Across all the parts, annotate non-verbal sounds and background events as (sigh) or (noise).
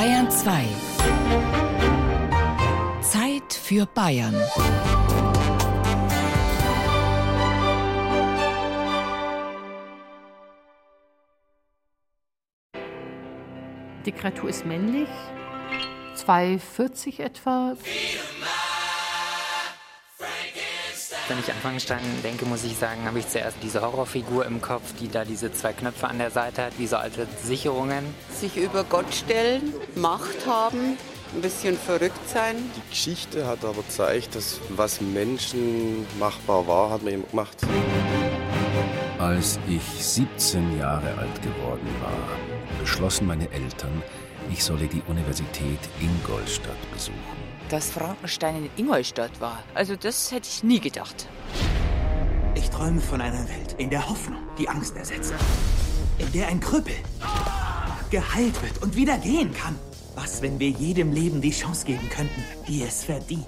Bayern 2. Zeit für Bayern. Die Kreatur ist männlich, 2,40 etwa. Wenn ich an Frankenstein denke, muss ich sagen, habe ich zuerst diese Horrorfigur im Kopf, die da diese zwei Knöpfe an der Seite hat, wie so alte Sicherungen. Sich über Gott stellen, Macht haben, ein bisschen verrückt sein. Die Geschichte hat aber gezeigt, dass was Menschen machbar war, hat man eben gemacht. Als ich 17 Jahre alt geworden war, beschlossen meine Eltern, ich solle die Universität Ingolstadt besuchen. Dass Frankenstein in Ingolstadt war, also das hätte ich nie gedacht. Ich träume von einer Welt, in der Hoffnung die Angst ersetzt. In der ein Krüppel geheilt wird und wieder gehen kann. Was, wenn wir jedem Leben die Chance geben könnten, die es verdient?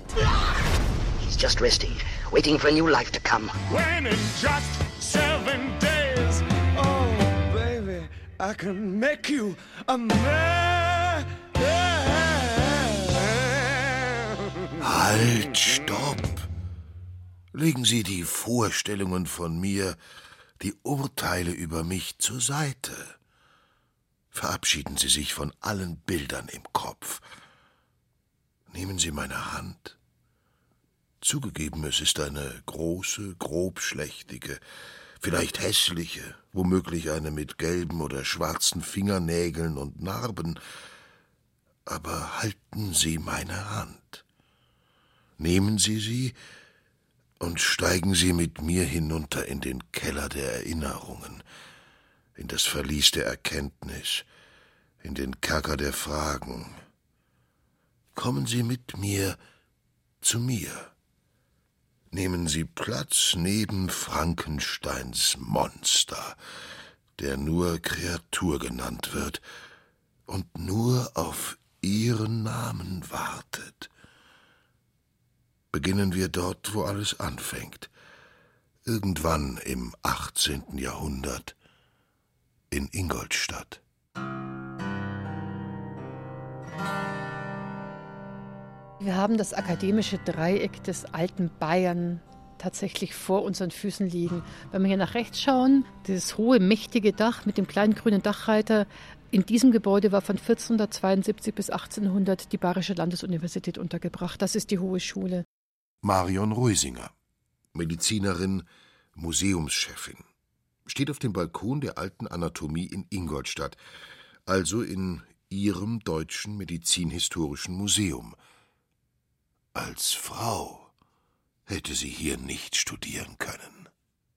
He's just resting, waiting for a new life to come. When in just seven days, oh baby, I can make you a man. Halt, stopp! Legen Sie die Vorstellungen von mir, die Urteile über mich zur Seite. Verabschieden Sie sich von allen Bildern im Kopf. Nehmen Sie meine Hand. Zugegeben, es ist eine große, grobschlächtige, vielleicht hässliche, womöglich eine mit gelben oder schwarzen Fingernägeln und Narben, aber halten Sie meine Hand. Nehmen Sie sie und steigen Sie mit mir hinunter in den Keller der Erinnerungen, in das Verlies der Erkenntnis, in den Kerker der Fragen. Kommen Sie mit mir zu mir. Nehmen Sie Platz neben Frankensteins Monster, der nur Kreatur genannt wird und nur auf Ihren Namen wartet. Beginnen wir dort, wo alles anfängt. Irgendwann im 18. Jahrhundert in Ingolstadt. Wir haben das akademische Dreieck des alten Bayern tatsächlich vor unseren Füßen liegen. Wenn wir hier nach rechts schauen, dieses hohe, mächtige Dach mit dem kleinen grünen Dachreiter, in diesem Gebäude war von 1472 bis 1800 die Bayerische Landesuniversität untergebracht. Das ist die Hohe Schule. Marion Reusinger, Medizinerin, Museumschefin, steht auf dem Balkon der alten Anatomie in Ingolstadt, also in ihrem deutschen medizinhistorischen Museum. Als Frau hätte sie hier nicht studieren können.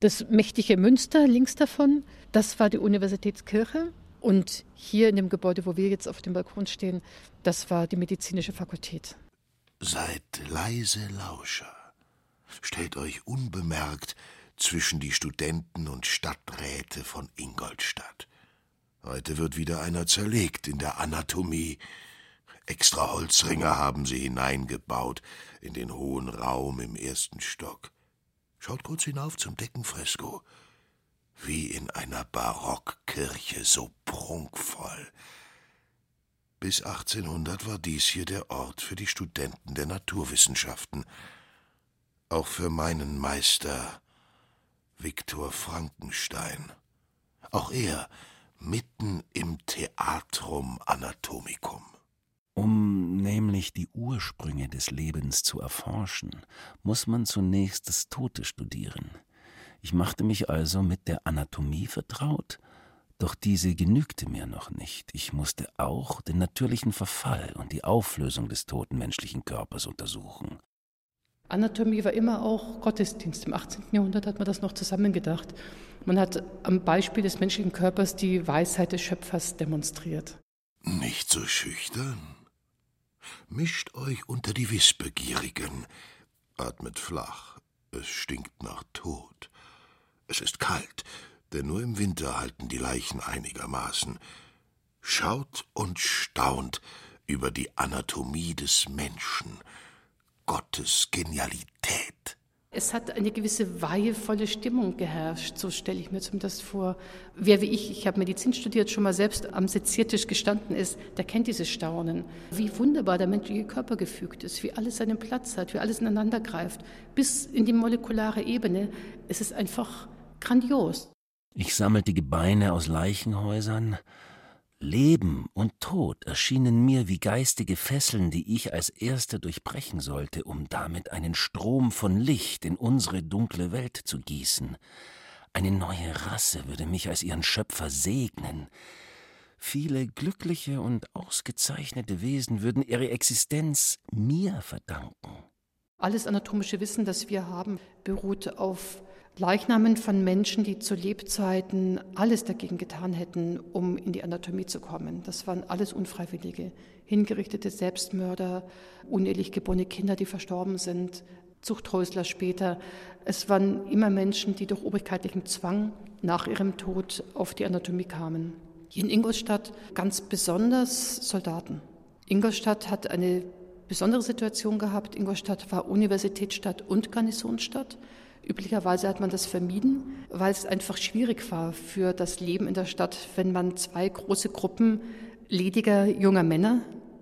Das mächtige Münster links davon, das war die Universitätskirche. Und hier in dem Gebäude, wo wir jetzt auf dem Balkon stehen, das war die medizinische Fakultät. Seid leise Lauscher. Stellt euch unbemerkt zwischen die Studenten und Stadträte von Ingolstadt. Heute wird wieder einer zerlegt in der Anatomie. Extra Holzringe haben sie hineingebaut in den hohen Raum im ersten Stock. Schaut kurz hinauf zum Deckenfresko. Wie in einer Barockkirche, so prunkvoll. Bis 1800 war dies hier der Ort für die Studenten der Naturwissenschaften. Auch für meinen Meister Viktor Frankenstein. Auch er mitten im Theatrum Anatomicum. Um nämlich die Ursprünge des Lebens zu erforschen, muss man zunächst das Tote studieren. Ich machte mich also mit der Anatomie vertraut, doch diese genügte mir noch nicht. Ich musste auch den natürlichen Verfall und die Auflösung des toten menschlichen Körpers untersuchen. Anatomie war immer auch Gottesdienst. Im 18. Jahrhundert hat man das noch zusammengedacht. Man hat am Beispiel des menschlichen Körpers die Weisheit des Schöpfers demonstriert. Nicht so schüchtern. Mischt euch unter die Wissbegierigen. Atmet flach. Es stinkt nach Tod. Es ist kalt, denn nur im Winter halten die Leichen einigermaßen. Schaut und staunt über die Anatomie des Menschen, Gottes Genialität. Es hat eine gewisse weihevolle Stimmung geherrscht, so stelle ich mir zumindest vor. Wer wie ich, ich habe Medizin studiert, schon mal selbst am Seziertisch gestanden ist, der kennt dieses Staunen. Wie wunderbar der menschliche Körper gefügt ist, wie alles seinen Platz hat, wie alles ineinander greift, bis in die molekulare Ebene. Es ist einfach grandios. Ich sammelte Gebeine aus Leichenhäusern, Leben und Tod erschienen mir wie geistige Fesseln, die ich als Erster durchbrechen sollte, um damit einen Strom von Licht in unsere dunkle Welt zu gießen. Eine neue Rasse würde mich als ihren Schöpfer segnen. Viele glückliche und ausgezeichnete Wesen würden ihre Existenz mir verdanken. Alles anatomische Wissen, das wir haben, beruht auf Leichnamen von Menschen, die zu Lebzeiten alles dagegen getan hätten, um in die Anatomie zu kommen. Das waren alles Unfreiwillige, hingerichtete Selbstmörder, unehelich geborene Kinder, die verstorben sind, Zuchthäusler später. Es waren immer Menschen, die durch obrigkeitlichen Zwang nach ihrem Tod auf die Anatomie kamen. Hier in Ingolstadt ganz besonders Soldaten. Ingolstadt hat eine besondere Situation gehabt. Ingolstadt war Universitätsstadt und Garnisonsstadt. Üblicherweise hat man das vermieden, weil es einfach schwierig war für das Leben in der Stadt, wenn man zwei große Gruppen lediger junger Männer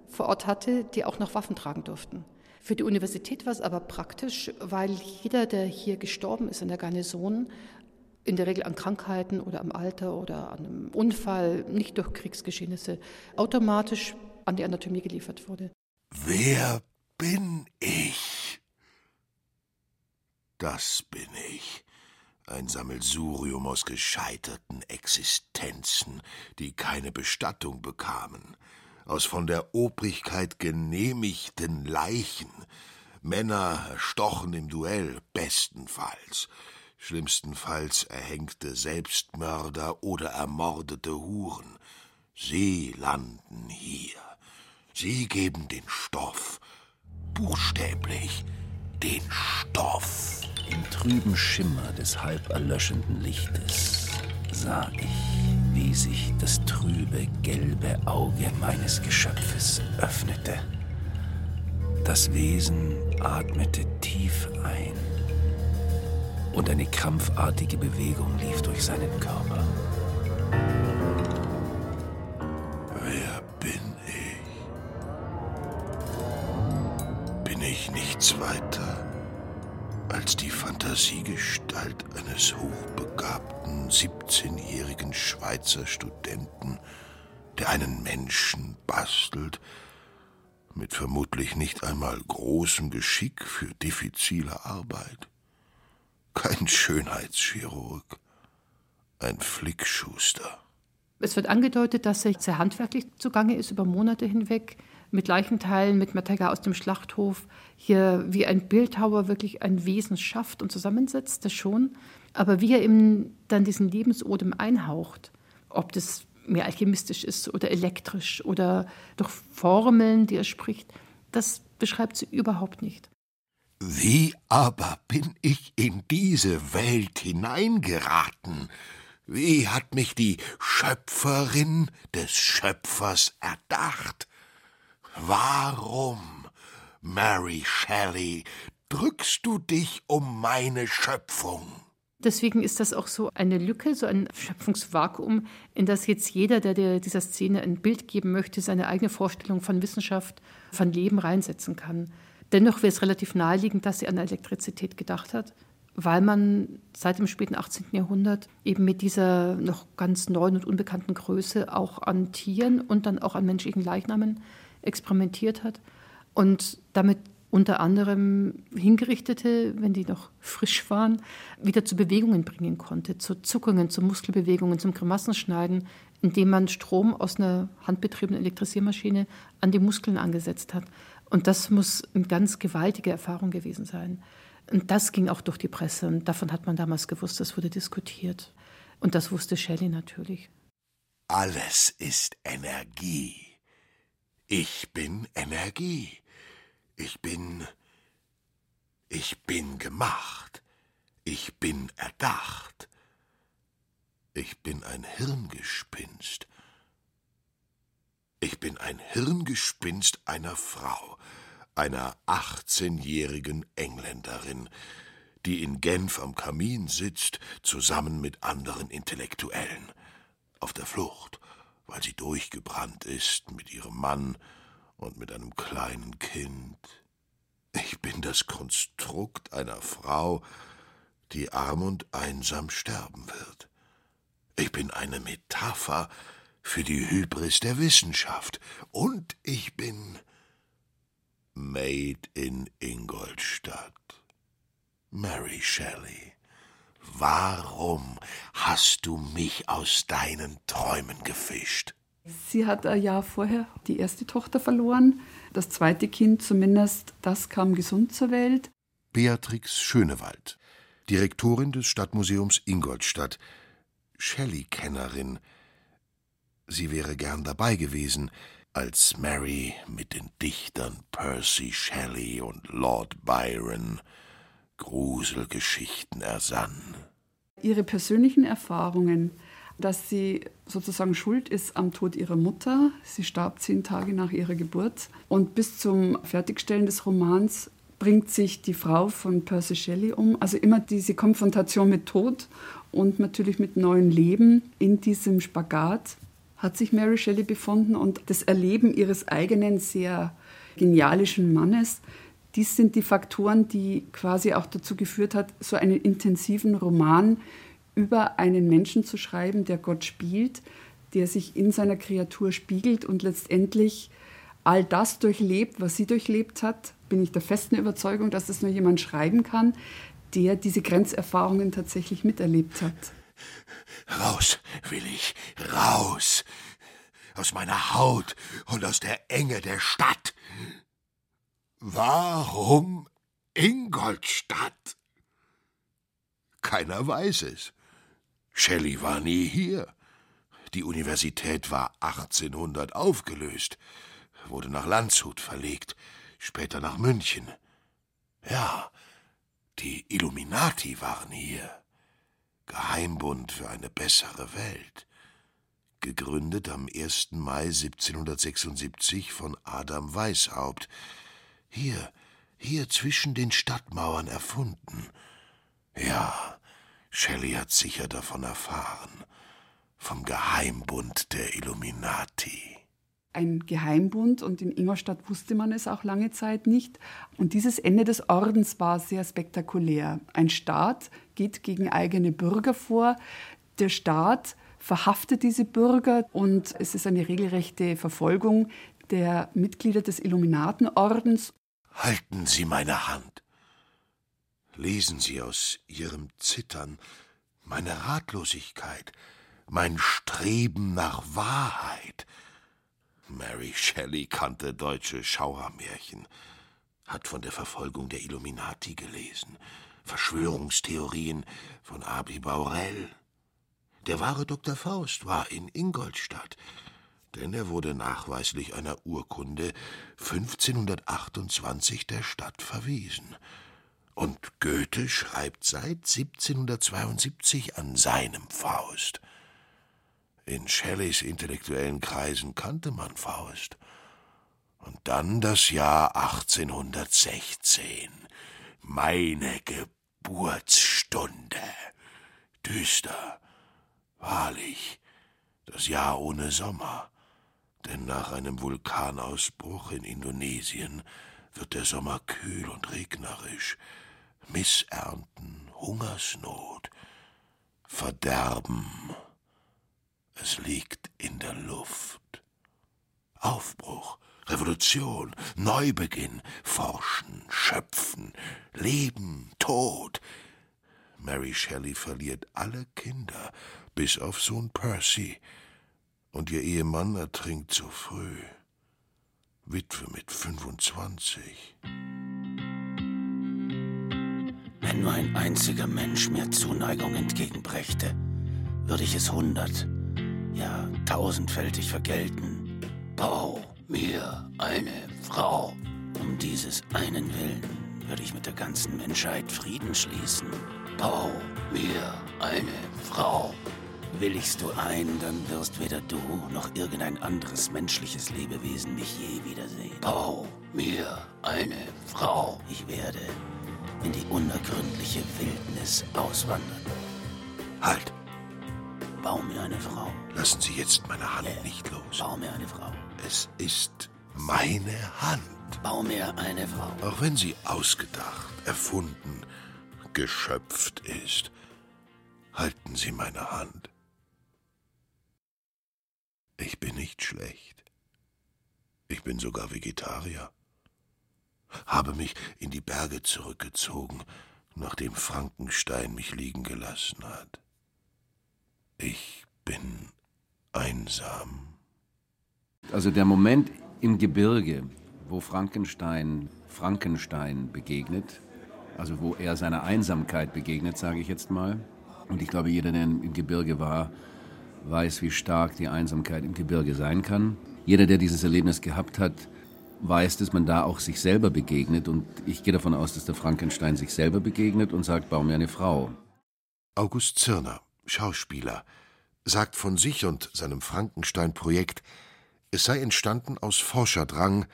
vor Ort hatte, die auch noch Waffen tragen durften. Für die Universität war es aber praktisch, weil jeder, der hier gestorben ist in der Garnison, in der Regel an Krankheiten oder am Alter oder an einem Unfall, nicht durch Kriegsgeschehnisse, automatisch an die Anatomie geliefert wurde. Wer bin ich? Das bin ich. Ein Sammelsurium aus gescheiterten Existenzen, die keine Bestattung bekamen, aus von der Obrigkeit genehmigten Leichen, Männer erstochen im Duell, bestenfalls, schlimmstenfalls erhängte Selbstmörder oder ermordete Huren. Sie landen hier. Sie geben den Stoff, buchstäblich den Stoff. Im trüben Schimmer des halb erlöschenden Lichtes sah ich, wie sich das trübe, gelbe Auge meines Geschöpfes öffnete. Das Wesen atmete tief ein und eine krampfartige Bewegung lief durch seinen Körper. Wer bin ich? Bin ich nichts weiter als die Fantasiegestalt eines hochbegabten 17-jährigen Schweizer Studenten, der einen Menschen bastelt, mit vermutlich nicht einmal großem Geschick für diffizile Arbeit. Kein Schönheitschirurg, ein Flickschuster. Es wird angedeutet, dass er sehr handwerklich zugange ist über Monate hinweg, mit Leichenteilen, mit Material aus dem Schlachthof, hier wie ein Bildhauer wirklich ein Wesen schafft und zusammensetzt, das schon. Aber wie er eben dann diesen Lebensodem einhaucht, ob das mehr alchemistisch ist oder elektrisch oder durch Formeln, die er spricht, das beschreibt sie überhaupt nicht. Wie aber bin ich in diese Welt hineingeraten? Wie hat mich die Schöpferin des Schöpfers erdacht? Warum, Mary Shelley, drückst du dich um meine Schöpfung? Deswegen ist das auch so eine Lücke, so ein Schöpfungsvakuum, in das jetzt jeder, der, der dieser Szene ein Bild geben möchte, seine eigene Vorstellung von Wissenschaft, von Leben reinsetzen kann. Dennoch wäre es relativ naheliegend, dass sie an Elektrizität gedacht hat, weil man seit dem späten 18. Jahrhundert eben mit dieser noch ganz neuen und unbekannten Größe auch an Tieren und dann auch an menschlichen Leichnamen experimentiert hat und damit unter anderem Hingerichtete, wenn die noch frisch waren, wieder zu Bewegungen bringen konnte, zu Zuckungen, zu Muskelbewegungen, zum Grimassenschneiden, indem man Strom aus einer handbetriebenen Elektrisiermaschine an die Muskeln angesetzt hat. Und das muss eine ganz gewaltige Erfahrung gewesen sein. Und das ging auch durch die Presse und davon hat man damals gewusst, das wurde diskutiert. Und das wusste Shelley natürlich. Alles ist Energie. Ich bin Energie. Ich bin. Ich bin gemacht. Ich bin erdacht. Ich bin ein Hirngespinst. Ich bin ein Hirngespinst einer Frau, einer achtzehnjährigen Engländerin, die in Genf am Kamin sitzt, zusammen mit anderen Intellektuellen. Auf der Flucht, weil sie durchgebrannt ist mit ihrem Mann und mit einem kleinen Kind. Ich bin das Konstrukt einer Frau, die arm und einsam sterben wird. Ich bin eine Metapher für die Hybris der Wissenschaft. Und ich bin Made in Ingolstadt. Mary Shelley, warum hast du mich aus deinen Träumen gefischt? Sie hat ein Jahr vorher die erste Tochter verloren. Das zweite Kind, zumindest das, kam gesund zur Welt. Beatrix Schönewald, Direktorin des Stadtmuseums Ingolstadt, Shelley-Kennerin. Sie wäre gern dabei gewesen, als Mary mit den Dichtern Percy Shelley und Lord Byron Gruselgeschichten ersann. Ihre persönlichen Erfahrungen, dass sie sozusagen schuld ist am Tod ihrer Mutter. Sie starb zehn Tage nach ihrer Geburt. Und bis zum Fertigstellen des Romans bringt sich die Frau von Percy Shelley um. Also immer diese Konfrontation mit Tod und natürlich mit neuem Leben in diesem Spagat hat sich Mary Shelley befunden und das Erleben ihres eigenen sehr genialischen Mannes, dies sind die Faktoren, die quasi auch dazu geführt hat, so einen intensiven Roman über einen Menschen zu schreiben, der Gott spielt, der sich in seiner Kreatur spiegelt und letztendlich all das durchlebt, was sie durchlebt hat, bin ich der festen Überzeugung, dass das nur jemand schreiben kann, der diese Grenzerfahrungen tatsächlich miterlebt hat. Raus will ich, raus. Aus meiner Haut und aus der Enge der Stadt. Warum Ingolstadt? Keiner weiß es. Shelley war nie hier. Die Universität war 1800 aufgelöst, wurde nach Landshut verlegt, später nach München. Ja, die Illuminati waren hier. Geheimbund für eine bessere Welt. Gegründet am 1. Mai 1776 von Adam Weishaupt. Hier, hier zwischen den Stadtmauern erfunden. Ja, Shelley hat sicher davon erfahren. Vom Geheimbund der Illuminati ein Geheimbund und in Ingolstadt wusste man es auch lange Zeit nicht. Und dieses Ende des Ordens war sehr spektakulär. Ein Staat geht gegen eigene Bürger vor. Der Staat verhaftet diese Bürger und es ist eine regelrechte Verfolgung der Mitglieder des Illuminatenordens. Halten Sie meine Hand. Lesen Sie aus Ihrem Zittern meine Ratlosigkeit, mein Streben nach Wahrheit, Mary Shelley kannte deutsche Schauermärchen, hat von der Verfolgung der Illuminati gelesen, Verschwörungstheorien von Abi Baurel. Der wahre Dr. Faust war in Ingolstadt, denn er wurde nachweislich einer Urkunde 1528 der Stadt verwiesen. Und Goethe schreibt seit 1772 an seinem Faust. In Shelleys intellektuellen Kreisen kannte man Faust. Und dann das Jahr 1816. Meine Geburtsstunde. Düster, wahrlich, das Jahr ohne Sommer. Denn nach einem Vulkanausbruch in Indonesien wird der Sommer kühl und regnerisch. Missernten, Hungersnot, Verderben es liegt in der Luft. Aufbruch, Revolution, Neubeginn, Forschen, Schöpfen, Leben, Tod. Mary Shelley verliert alle Kinder, bis auf Sohn Percy, und ihr Ehemann ertrinkt zu früh. Witwe mit 25. Wenn nur ein einziger Mensch mir Zuneigung entgegenbrächte, würde ich es hundert, ja tausendfältig vergelten. Bau mir eine Frau. Um dieses einen Willen würde ich mit der ganzen Menschheit Frieden schließen. Bau mir eine Frau. Willigst du ein, dann wirst weder du noch irgendein anderes menschliches Lebewesen mich je wiedersehen. Bau mir eine Frau. Ich werde in die unergründliche Wildnis auswandern. Halt! Bau mir eine Frau. Lassen Sie jetzt meine Hand äh, nicht los. Bau mir eine Frau. Es ist meine Hand. Bau mir eine Frau. Auch wenn sie ausgedacht, erfunden, geschöpft ist, halten Sie meine Hand. Ich bin nicht schlecht. Ich bin sogar Vegetarier. Habe mich in die Berge zurückgezogen, nachdem Frankenstein mich liegen gelassen hat. Ich bin einsam. Also der Moment im Gebirge, wo Frankenstein Frankenstein begegnet, also wo er seiner Einsamkeit begegnet, sage ich jetzt mal. Und ich glaube, jeder, der im Gebirge war, weiß, wie stark die Einsamkeit im Gebirge sein kann. Jeder, der dieses Erlebnis gehabt hat, weiß, dass man da auch sich selber begegnet. Und ich gehe davon aus, dass der Frankenstein sich selber begegnet und sagt, bau mir eine Frau. August Zirner, Schauspieler, sagt von sich und seinem Frankenstein-Projekt, es sei entstanden aus Forscherdrang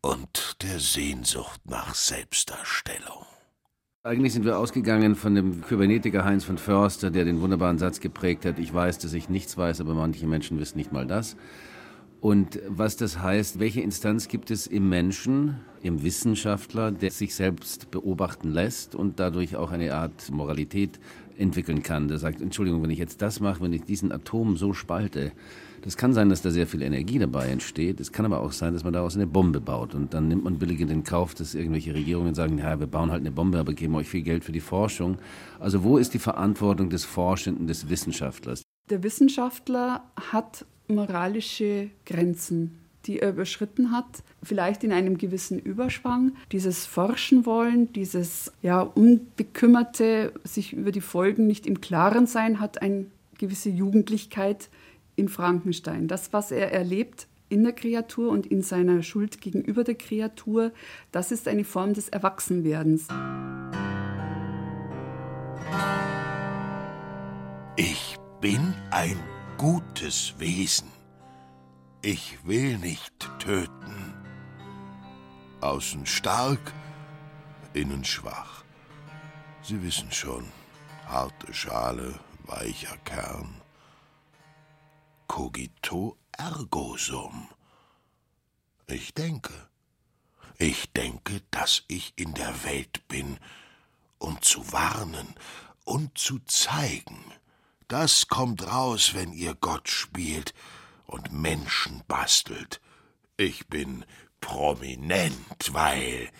und der Sehnsucht nach Selbstdarstellung. Eigentlich sind wir ausgegangen von dem Kybernetiker Heinz von Förster, der den wunderbaren Satz geprägt hat, ich weiß, dass ich nichts weiß, aber manche Menschen wissen nicht mal das. Und was das heißt, welche Instanz gibt es im Menschen, im Wissenschaftler, der sich selbst beobachten lässt und dadurch auch eine Art Moralität entwickeln kann, der sagt, Entschuldigung, wenn ich jetzt das mache, wenn ich diesen Atom so spalte, das kann sein, dass da sehr viel Energie dabei entsteht. Es kann aber auch sein, dass man daraus eine Bombe baut. Und dann nimmt man billig in den Kauf, dass irgendwelche Regierungen sagen, ja, wir bauen halt eine Bombe, aber geben euch viel Geld für die Forschung. Also wo ist die Verantwortung des Forschenden, des Wissenschaftlers? Der Wissenschaftler hat moralische Grenzen, die er überschritten hat, vielleicht in einem gewissen Überschwang. Dieses Forschen wollen, dieses ja, unbekümmerte, sich über die Folgen nicht im Klaren sein, hat eine gewisse Jugendlichkeit in Frankenstein. Das, was er erlebt in der Kreatur und in seiner Schuld gegenüber der Kreatur, das ist eine Form des Erwachsenwerdens. Ich bin ein gutes Wesen. Ich will nicht töten. Außen stark, innen schwach. Sie wissen schon, harte Schale, weicher Kern cogito ergo sum. Ich denke. Ich denke, dass ich in der Welt bin, um zu warnen und zu zeigen. Das kommt raus, wenn ihr Gott spielt und Menschen bastelt. Ich bin prominent, weil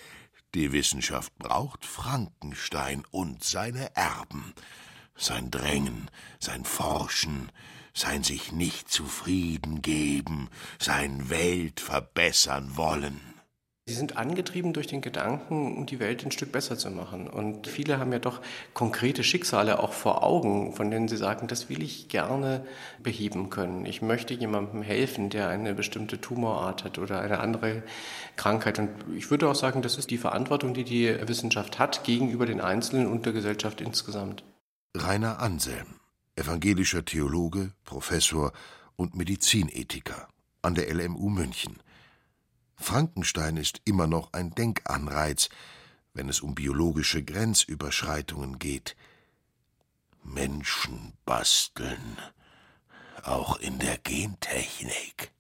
die Wissenschaft braucht Frankenstein und seine Erben, sein Drängen, sein Forschen, sein sich nicht zufrieden geben, sein Welt verbessern wollen. Sie sind angetrieben durch den Gedanken, die Welt ein Stück besser zu machen. Und viele haben ja doch konkrete Schicksale auch vor Augen, von denen sie sagen, das will ich gerne beheben können. Ich möchte jemandem helfen, der eine bestimmte Tumorart hat oder eine andere Krankheit. Und ich würde auch sagen, das ist die Verantwortung, die die Wissenschaft hat gegenüber den Einzelnen und der Gesellschaft insgesamt. Rainer Anselm evangelischer Theologe, Professor und Medizinethiker an der LMU München. Frankenstein ist immer noch ein Denkanreiz, wenn es um biologische Grenzüberschreitungen geht. Menschen basteln, auch in der Gentechnik.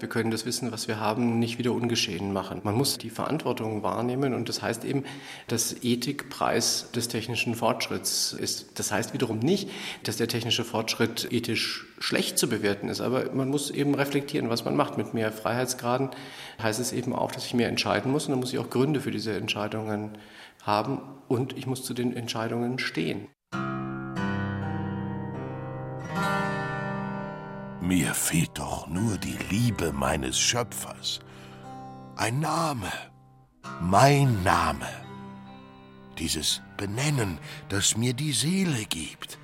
Wir können das Wissen, was wir haben, nicht wieder ungeschehen machen. Man muss die Verantwortung wahrnehmen und das heißt eben, dass Ethik Preis des technischen Fortschritts ist. Das heißt wiederum nicht, dass der technische Fortschritt ethisch schlecht zu bewerten ist, aber man muss eben reflektieren, was man macht. Mit mehr Freiheitsgraden heißt es eben auch, dass ich mehr entscheiden muss und dann muss ich auch Gründe für diese Entscheidungen haben und ich muss zu den Entscheidungen stehen. Mir fehlt doch nur die Liebe meines Schöpfers. Ein Name, mein Name. Dieses Benennen, das mir die Seele gibt.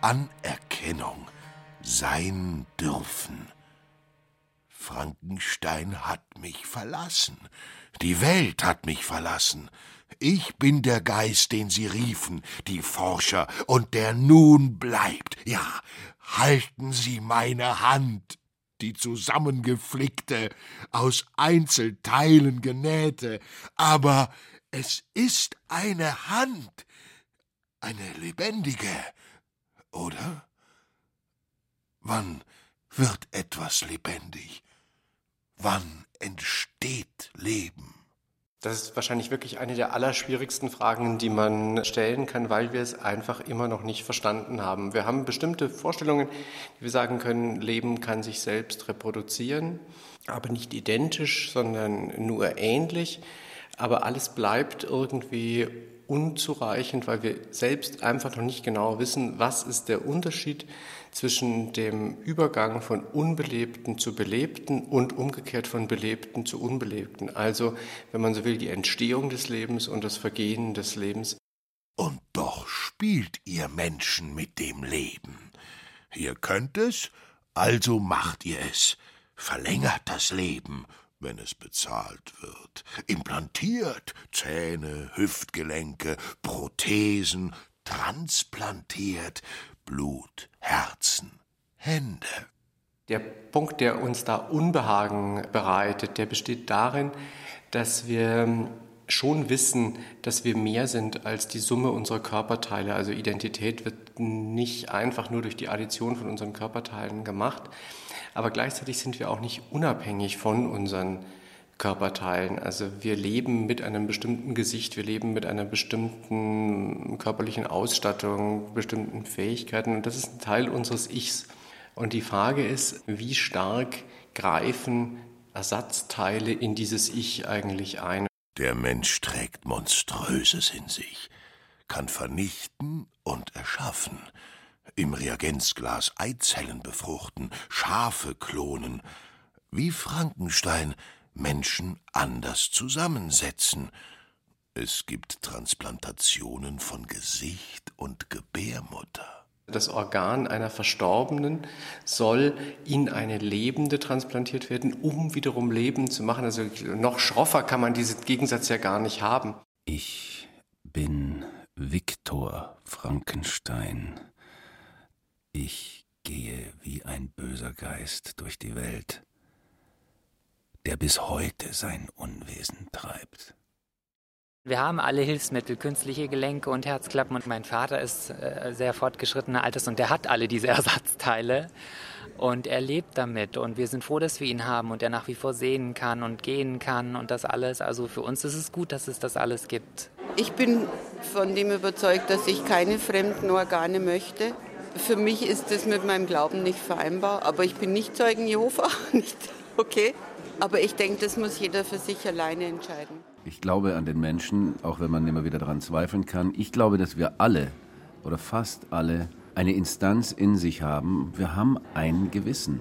Anerkennung, sein dürfen. Frankenstein hat mich verlassen. Die Welt hat mich verlassen. Ich bin der Geist, den sie riefen, die Forscher, und der nun bleibt. Ja, halten Sie meine Hand, die zusammengeflickte, aus Einzelteilen genähte, aber Es ist eine Hand, eine lebendige, oder? Wann wird etwas lebendig? Wann entsteht Leben? Das ist wahrscheinlich wirklich eine der allerschwierigsten Fragen, die man stellen kann, weil wir es einfach immer noch nicht verstanden haben. Wir haben bestimmte Vorstellungen, die wir sagen können, Leben kann sich selbst reproduzieren, aber nicht identisch, sondern nur ähnlich. Aber alles bleibt irgendwie unzureichend, weil wir selbst einfach noch nicht genau wissen, was ist der Unterschied zwischen dem Übergang von Unbelebten zu Belebten und umgekehrt von Belebten zu Unbelebten. Also, wenn man so will, die Entstehung des Lebens und das Vergehen des Lebens. Und doch spielt ihr Menschen mit dem Leben. Ihr könnt es, also macht ihr es. Verlängert das Leben wenn es bezahlt wird. Implantiert Zähne, Hüftgelenke, Prothesen, transplantiert Blut, Herzen, Hände. Der Punkt, der uns da Unbehagen bereitet, der besteht darin, dass wir schon wissen, dass wir mehr sind als die Summe unserer Körperteile. Also Identität wird nicht einfach nur durch die Addition von unseren Körperteilen gemacht, aber gleichzeitig sind wir auch nicht unabhängig von unseren Körperteilen. Also wir leben mit einem bestimmten Gesicht, wir leben mit einer bestimmten körperlichen Ausstattung, bestimmten Fähigkeiten und das ist ein Teil unseres Ichs. Und die Frage ist, wie stark greifen Ersatzteile in dieses Ich eigentlich ein? Der Mensch trägt Monströses in sich, kann vernichten und erschaffen im Reagenzglas Eizellen befruchten, Schafe klonen, wie Frankenstein Menschen anders zusammensetzen. Es gibt Transplantationen von Gesicht und Gebärmutter. Das Organ einer Verstorbenen soll in eine Lebende transplantiert werden, um wiederum Leben zu machen. Also noch schroffer kann man diesen Gegensatz ja gar nicht haben. Ich bin Viktor Frankenstein. Ich gehe wie ein böser Geist durch die Welt, der bis heute sein Unwesen treibt. Wir haben alle Hilfsmittel, künstliche Gelenke und Herzklappen und mein Vater ist äh, sehr fortgeschrittenen Alters und der hat alle diese (laughs) Ersatzteile und er lebt damit und wir sind froh, dass wir ihn haben und er nach wie vor sehen kann und gehen kann und das alles. Also für uns ist es gut, dass es das alles gibt. Ich bin von dem überzeugt, dass ich keine fremden Organe möchte für mich ist das mit meinem Glauben nicht vereinbar, aber ich bin nicht Zeugen Jehova, (laughs) nicht okay. Aber ich denke, das muss jeder für sich alleine entscheiden. Ich glaube an den Menschen, auch wenn man immer wieder daran zweifeln kann. Ich glaube, dass wir alle oder fast alle eine Instanz in sich haben. Wir haben ein Gewissen.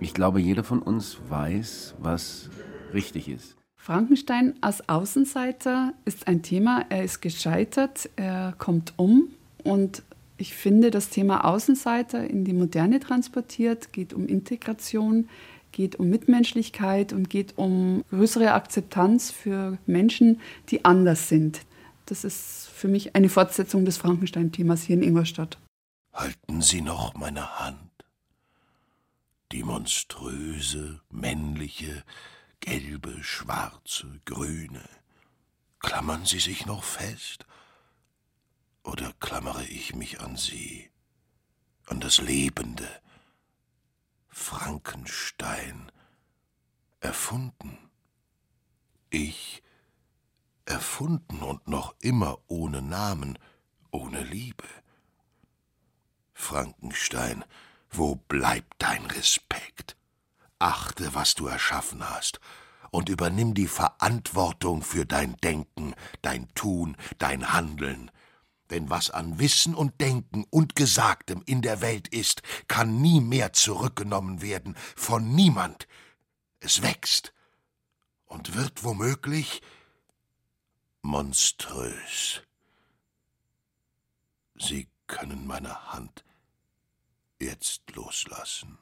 Ich glaube, jeder von uns weiß, was richtig ist. Frankenstein als Außenseiter ist ein Thema. Er ist gescheitert, er kommt um und ich finde, das Thema Außenseiter in die Moderne transportiert, geht um Integration, geht um Mitmenschlichkeit und geht um größere Akzeptanz für Menschen, die anders sind. Das ist für mich eine Fortsetzung des Frankenstein-Themas hier in Ingolstadt. Halten Sie noch meine Hand. Die monströse, männliche, gelbe, schwarze, grüne. Klammern Sie sich noch fest oder klammere ich mich an sie, an das Lebende, Frankenstein, erfunden, ich, erfunden und noch immer ohne Namen, ohne Liebe. Frankenstein, wo bleibt dein Respekt? Achte, was du erschaffen hast, und übernimm die Verantwortung für dein Denken, dein Tun, dein Handeln. Denn was an Wissen und Denken und Gesagtem in der Welt ist, kann nie mehr zurückgenommen werden von niemand. Es wächst und wird womöglich monströs. Sie können meine Hand jetzt loslassen.